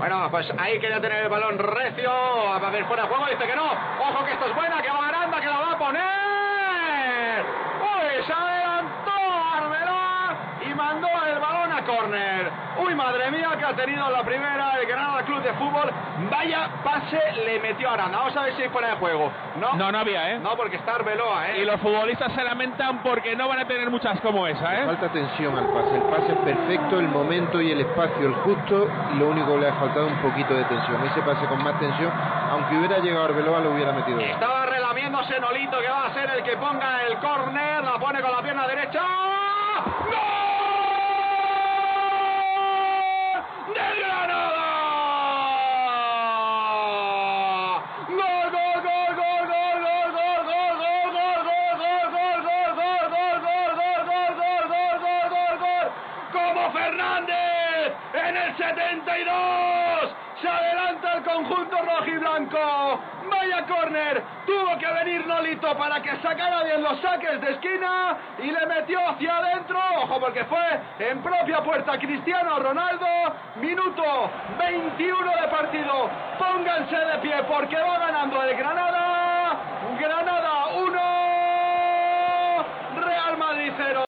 Bueno, pues ahí quería tener el balón recio. A ver fuera de juego. Dice que no. Ojo que esto es buena. Que va Aranda. Que la va a poner. Uy, se adelantó Arbeloa y mandó a córner. Uy, madre mía, que ha tenido la primera el Granada Club de Fútbol. Vaya pase le metió a Aranda. Vamos a ver si fuera de juego. No, No, no había, ¿eh? no porque está Arbeloa, ¿eh? Y los futbolistas se lamentan porque no van a tener muchas como esa, ¿eh? Falta tensión al pase. El pase es perfecto, el momento y el espacio el justo. Y lo único que le ha faltado un poquito de tensión. Ese pase con más tensión, aunque hubiera llegado Arbeloa, lo hubiera metido. Estaba relamiéndose Nolito que va a ser el que ponga el córner, la pone con la pierna derecha. Fernández en el 72. Se adelanta el conjunto rojiblanco. Vaya córner. Tuvo que venir Nolito para que sacara bien los saques de esquina y le metió hacia adentro. Ojo, porque fue en propia puerta Cristiano Ronaldo. Minuto 21 de partido. Pónganse de pie porque va ganando el Granada. Granada 1. Real Madrid 0.